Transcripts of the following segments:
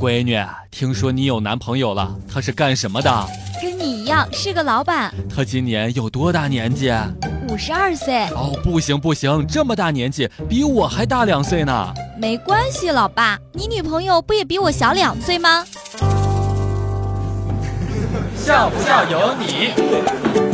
闺女，听说你有男朋友了，他是干什么的？跟你一样是个老板。他今年有多大年纪？五十二岁。哦，不行不行，这么大年纪，比我还大两岁呢。没关系，老爸，你女朋友不也比我小两岁吗？笑不笑由你。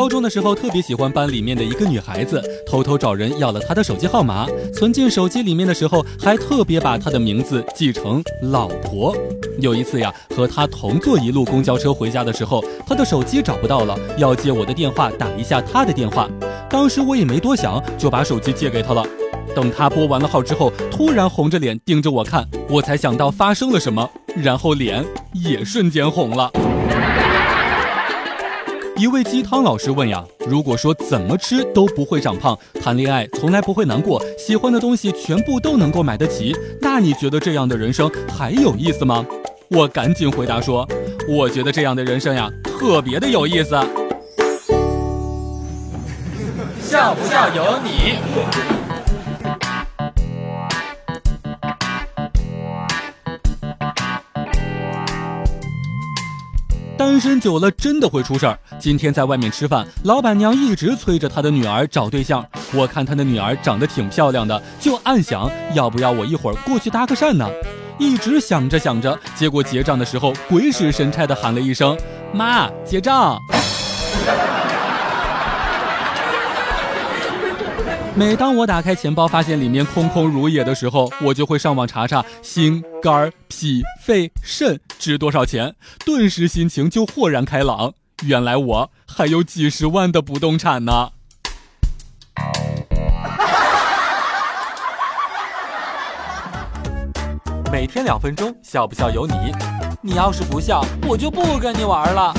高中的时候特别喜欢班里面的一个女孩子，偷偷找人要了她的手机号码，存进手机里面的时候还特别把她的名字记成老婆。有一次呀，和她同坐一路公交车回家的时候，她的手机找不到了，要接我的电话打一下她的电话。当时我也没多想，就把手机借给她了。等她拨完了号之后，突然红着脸盯着我看，我才想到发生了什么，然后脸也瞬间红了。一位鸡汤老师问呀：“如果说怎么吃都不会长胖，谈恋爱从来不会难过，喜欢的东西全部都能够买得起，那你觉得这样的人生还有意思吗？”我赶紧回答说：“我觉得这样的人生呀，特别的有意思。”笑不笑由你。单身久了真的会出事儿。今天在外面吃饭，老板娘一直催着她的女儿找对象。我看她的女儿长得挺漂亮的，就暗想要不要我一会儿过去搭个讪呢？一直想着想着，结果结账的时候鬼使神差的喊了一声：“妈，结账。”每当我打开钱包发现里面空空如也的时候，我就会上网查查心、肝、脾、肺、肾值多少钱，顿时心情就豁然开朗。原来我还有几十万的不动产呢！每天两分钟，笑不笑由你。你要是不笑，我就不跟你玩了。